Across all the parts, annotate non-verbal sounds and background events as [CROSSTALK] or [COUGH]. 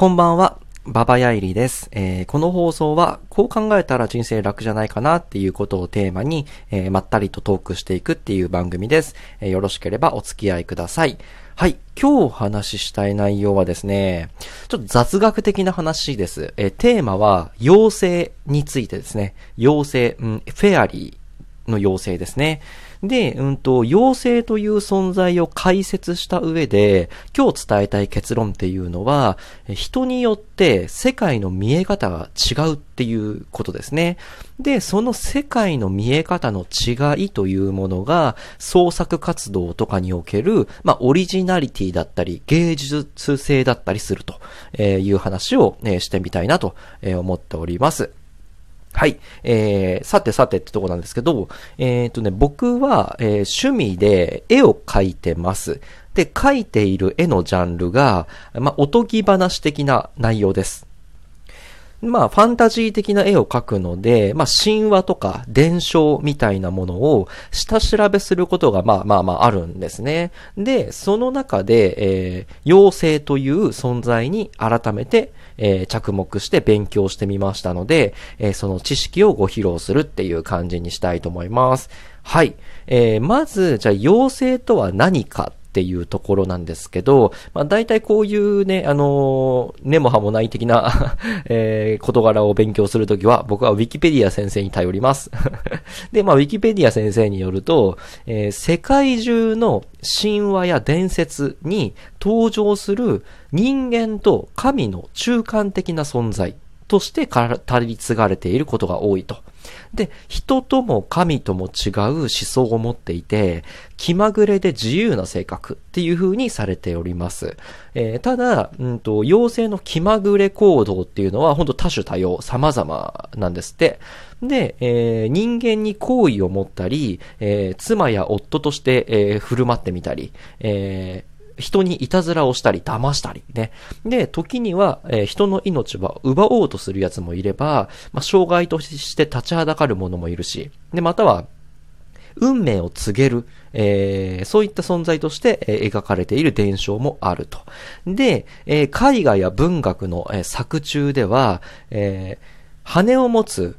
こんばんは。ババヤイリです、えー、この放送は、こう考えたら人生楽じゃないかなっていうことをテーマに、えー、まったりとトークしていくっていう番組です、えー、よろしければお付き合いください。はい。今日お話ししたい内容はですね、ちょっと雑学的な話です。えテーマは、妖精についてですね。妖精、うん、フェアリーの妖精ですね。で、うんと、妖精という存在を解説した上で、今日伝えたい結論っていうのは、人によって世界の見え方が違うっていうことですね。で、その世界の見え方の違いというものが、創作活動とかにおける、まあ、オリジナリティだったり、芸術性だったりするという話をねしてみたいなと思っております。はい。えー、さてさてってとこなんですけど、えっ、ー、とね、僕は、えー、趣味で絵を描いてます。で、描いている絵のジャンルが、まあ、おとぎ話的な内容です。まあ、ファンタジー的な絵を描くので、まあ、神話とか伝承みたいなものを下調べすることが、まあまあまああるんですね。で、その中で、えー、妖精という存在に改めて、えー、着目して勉強してみましたので、えー、その知識をご披露するっていう感じにしたいと思います。はい。えー、まず、じゃあ、妖精とは何かっていうところなんですけど、まあ大体こういうね、あの、根も葉もない的な [LAUGHS] えー、事柄を勉強するときは、僕はウィキペディア先生に頼ります。[LAUGHS] で、まあウィキペディア先生によると、えー、世界中の神話や伝説に登場する人間と神の中間的な存在として語り継がれていることが多いと。で、人とも神とも違う思想を持っていて、気まぐれで自由な性格っていう風にされております。えー、ただ、うんと、妖精の気まぐれ行動っていうのは本当多種多様、様々なんですって。で、えー、人間に好意を持ったり、えー、妻や夫として、え、振る舞ってみたり、え人にいたずらをしたり、騙したりね。で、時には、えー、人の命は奪おうとする奴もいれば、まあ、障害として立ちはだかる者もいるし、で、または、運命を告げる、えー、そういった存在として、えー、描かれている伝承もあると。で、えー、絵画や文学の、え作中では、え羽を持つ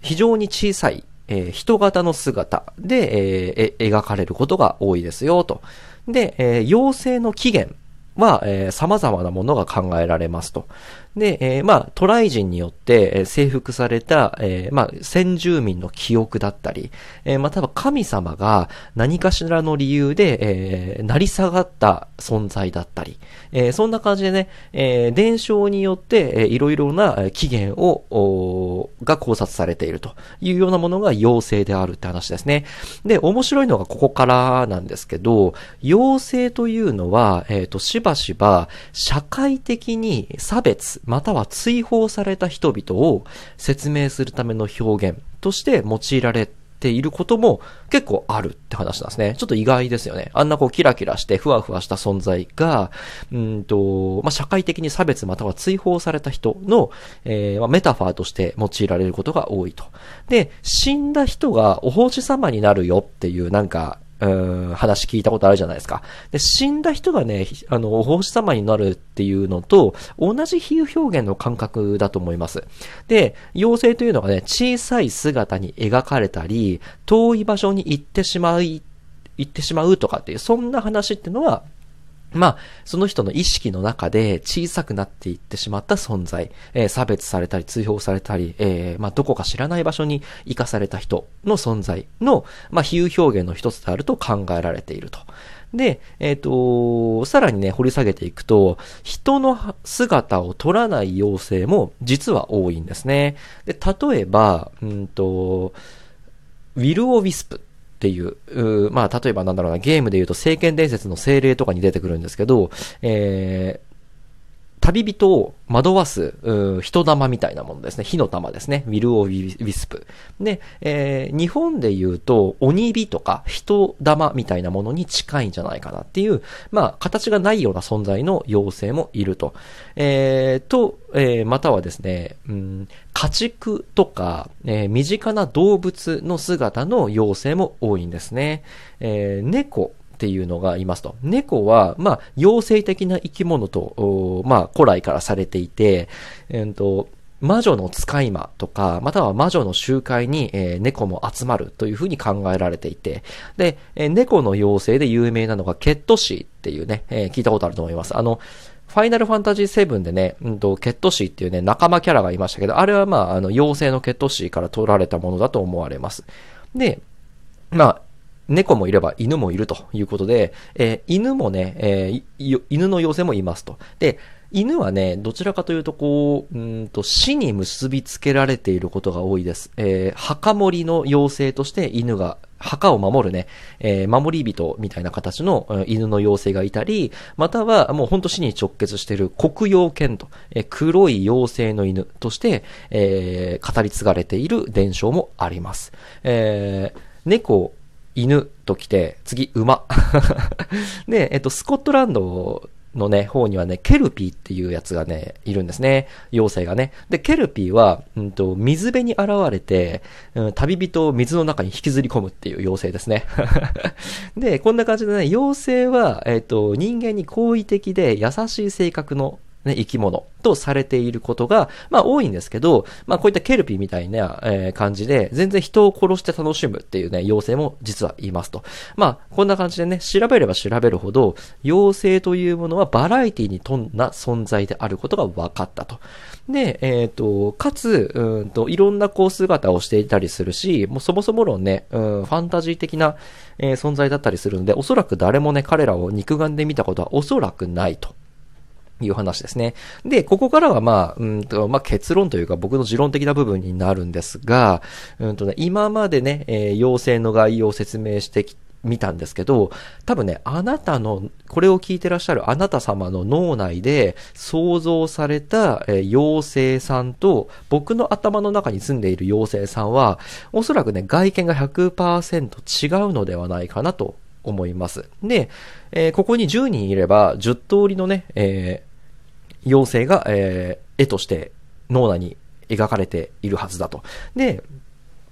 非常に小さい、え人型の姿で、え描かれることが多いですよと。で、えー、陽性の期限は、えー、様々なものが考えられますと。で、えー、まあ、渡来人によって、えー、征服された、えー、まあ、先住民の記憶だったり、えー、まあ、多分神様が何かしらの理由で、えー、成り下がった存在だったり、えー、そんな感じでね、えー、伝承によって、えー、いろいろな起源を、が考察されているというようなものが妖精であるって話ですね。で、面白いのがここからなんですけど、妖精というのは、えっ、ー、と、しばしば社会的に差別、または追放された人々を説明するための表現として用いられていることも結構あるって話なんですね。ちょっと意外ですよね。あんなこうキラキラしてふわふわした存在が、うんと、まあ、社会的に差別または追放された人の、えー、ま、メタファーとして用いられることが多いと。で、死んだ人がお星様になるよっていうなんか、うん、話聞いたことあるじゃないですか。で、死んだ人がね、あの、お星様になるっていうのと、同じ比喩表現の感覚だと思います。で、妖精というのがね、小さい姿に描かれたり、遠い場所に行ってしまう、行ってしまうとかっていう、そんな話っていうのは、まあ、その人の意識の中で小さくなっていってしまった存在、えー、差別されたり、追放されたり、えー、まあ、どこか知らない場所に生かされた人の存在の、まあ、比喩表現の一つであると考えられていると。で、えっ、ー、と、さらにね、掘り下げていくと、人の姿を取らない妖精も実は多いんですね。で、例えば、うんと、ウィル・オ・ウィスプっていう、うまあ、例えばなんだろうな、ゲームで言うと、聖剣伝説の精霊とかに出てくるんですけど、えー、旅人を惑わす、人玉みたいなものですね。火の玉ですね。ウィル・オ・ウィスプ。で、えー、日本で言うと、鬼火とか人玉みたいなものに近いんじゃないかなっていう、まあ、形がないような存在の妖精もいると。えー、と、えー、またはですね、うん、家畜とか、えー、身近な動物の姿の妖精も多いんですね。えー、猫っていうのがいますと。猫は、まあ、妖精的な生き物と、まあ、古来からされていて、えー、と、魔女の使い魔とか、または魔女の集会に、えー、猫も集まるというふうに考えられていて、で、えー、猫の妖精で有名なのがケットシーっていうね、えー、聞いたことあると思います。あの、ファイナルファンタジー7でね、うんと、ケットシーっていうね、仲間キャラがいましたけど、あれはまあ、あの、妖精のケットシーから取られたものだと思われます。で、まあ、猫もいれば犬もいるということで、えー、犬もね、えー、犬の妖精もいますと。で、犬はね、どちらかというと、こう、うんと、死に結びつけられていることが多いです。えー、墓守の妖精として犬が、墓を守るね、えー、守り人みたいな形の、犬の妖精がいたり、またはもうほんと死に直結している黒妖犬と、えー、黒い妖精の犬として、えー、語り継がれている伝承もあります。えー、猫、犬と来て、次、馬。[LAUGHS] で、えっと、スコットランドのね、方にはね、ケルピーっていうやつがね、いるんですね。妖精がね。で、ケルピーは、うんと、水辺に現れて、うん、旅人を水の中に引きずり込むっていう妖精ですね。[LAUGHS] で、こんな感じでね、妖精は、えっ、と、人間に好意的で優しい性格のね、生き物とされていることが、まあ多いんですけど、まあこういったケルピーみたいな、えー、感じで、全然人を殺して楽しむっていうね、妖精も実はいますと。まあこんな感じでね、調べれば調べるほど、妖精というものはバラエティに富んだ存在であることが分かったと。で、えっ、ー、と、かつ、うんと、いろんなこう姿をしていたりするし、もうそもそも論ね、うん、ファンタジー的な、えー、存在だったりするので、おそらく誰もね、彼らを肉眼で見たことはおそらくないと。いう話ですね。で、ここからはまあ、うんと、まあ結論というか僕の持論的な部分になるんですが、うんとね、今までね、えー、要請の概要を説明してき見たんですけど、多分ね、あなたの、これを聞いてらっしゃるあなた様の脳内で想像された、えー、妖精さんと僕の頭の中に住んでいる妖精さんは、おそらくね、外見が100%違うのではないかなと思います。で、えー、ここに10人いれば10通りのね、え妖精が、えー、絵として脳内に描かれているはずだと。で、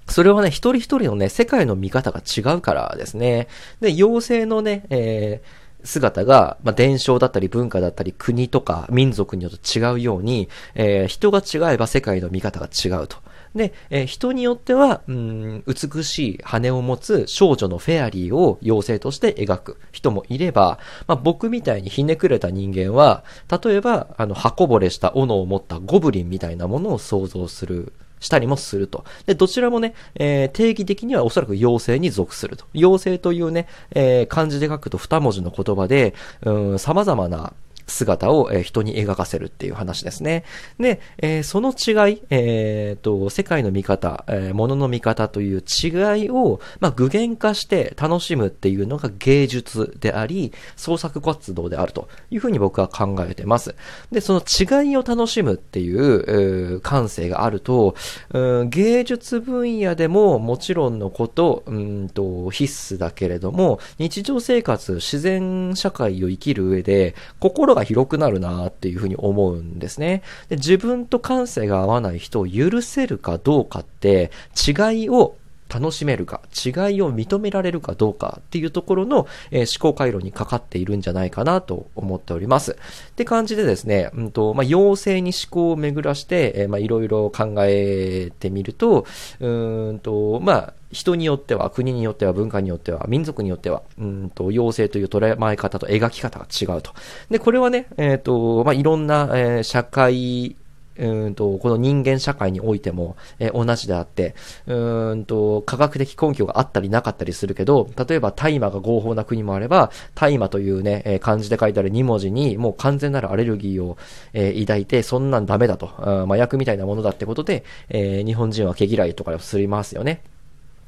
それはね、一人一人のね、世界の見方が違うからですね。で、妖精のね、えー、姿が、まあ、伝承だったり文化だったり国とか民族によって違うように、えー、人が違えば世界の見方が違うと。で、えー、人によっては、うん、美しい羽を持つ少女のフェアリーを妖精として描く人もいれば、まあ、僕みたいにひねくれた人間は、例えば、あの、箱ぼれした斧を持ったゴブリンみたいなものを想像する。したりもすると。で、どちらもね、えー、定義的にはおそらく妖精に属すると。妖精というね、えー、漢字で書くと二文字の言葉で、うん、様々な、姿を、え人に描かせるっていう話ですね。で、え、その違い、えー、と、世界の見方、えー、物の見方という違いを、まあ、具現化して楽しむっていうのが芸術であり、創作活動であるというふうに僕は考えてます。で、その違いを楽しむっていう、う感性があると、うん芸術分野でももちろんのこと、うんと、必須だけれども、日常生活、自然社会を生きる上で、心が広くなるなっていうふうに思うんですね。で自分と感性が合わない人を許せるかどうかって違いを楽しめるか、違いを認められるかどうかっていうところの、えー、思考回路にかかっているんじゃないかなと思っております。って感じでですね、うんと、まあ、妖精に思考を巡らして、いろいろ考えてみると、うんと、まあ、人によっては、国によっては、文化によっては、民族によっては、うんと、妖精という捉え方と描き方が違うと。で、これはね、えっ、ー、と、まあ、いろんな、えー、社会うんと、この人間社会においても、え、同じであって、うんと、科学的根拠があったりなかったりするけど、例えば大麻が合法な国もあれば、大麻というね、え、漢字で書いてある2文字にもう完全なるアレルギーを、え、抱いて、そんなんダメだと、麻薬みたいなものだってことで、え、日本人は毛嫌いとかすりますよね。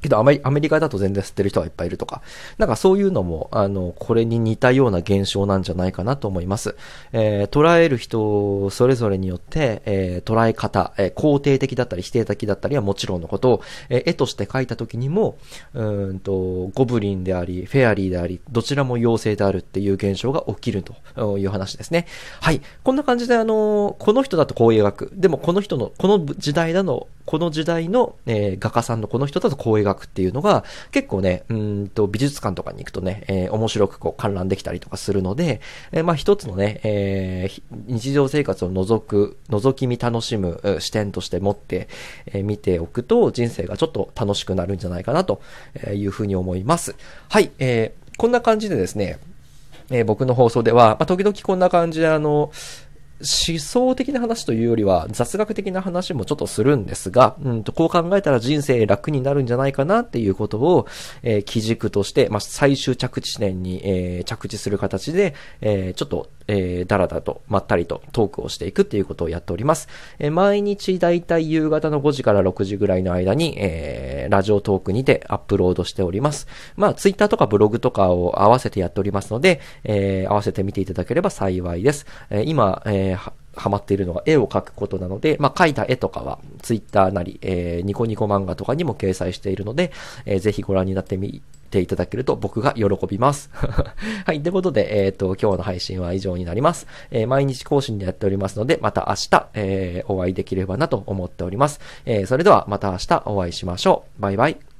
けどアメリカだと全然吸ってる人はいっぱいいるとか、なんかそういうのも、あの、これに似たような現象なんじゃないかなと思います。えー、捉える人それぞれによって、えー、捉え方、えー、肯定的だったり否定的だったりはもちろんのことを、えー、絵として描いた時にも、うんと、ゴブリンであり、フェアリーであり、どちらも妖精であるっていう現象が起きるという話ですね。はい。こんな感じで、あの、この人だとこう描く。でもこの人の、この時代だの、この時代の、えー、画家さんのこの人だとこう描くっていうのが、結構ね、うんと、美術館とかに行くとね、えー、面白くこう観覧できたりとかするので、えー、まあ一つのね、えー、日常生活を覗く、覗き見楽しむ視点として持って、えー、見ておくと、人生がちょっと楽しくなるんじゃないかなというふうに思います。はい、えー、こんな感じでですね、えー、僕の放送では、まあ、時々こんな感じであの、思想的な話というよりは雑学的な話もちょっとするんですが、うんと、こう考えたら人生楽になるんじゃないかなっていうことを、えー、基軸として、まあ、最終着地点に、えー、着地する形で、えー、ちょっと、えー、だらだと、まったりとトークをしていくっていうことをやっております。えー、毎日だいたい夕方の5時から6時ぐらいの間に、えー、ラジオトークにてアップロードしております。まあ、ツイッターとかブログとかを合わせてやっておりますので、えー、合わせて見ていただければ幸いです。えー、今、えー、ハマっているのが絵を描くことなので、まあ、描いた絵とかは、ツイッターなり、えー、ニコニコ漫画とかにも掲載しているので、えー、ぜひご覧になってみていただけると僕が喜びます。[LAUGHS] はい。ということで、えっ、ー、と、今日の配信は以上になります。えー、毎日更新でやっておりますので、また明日、えー、お会いできればなと思っております。えー、それではまた明日お会いしましょう。バイバイ。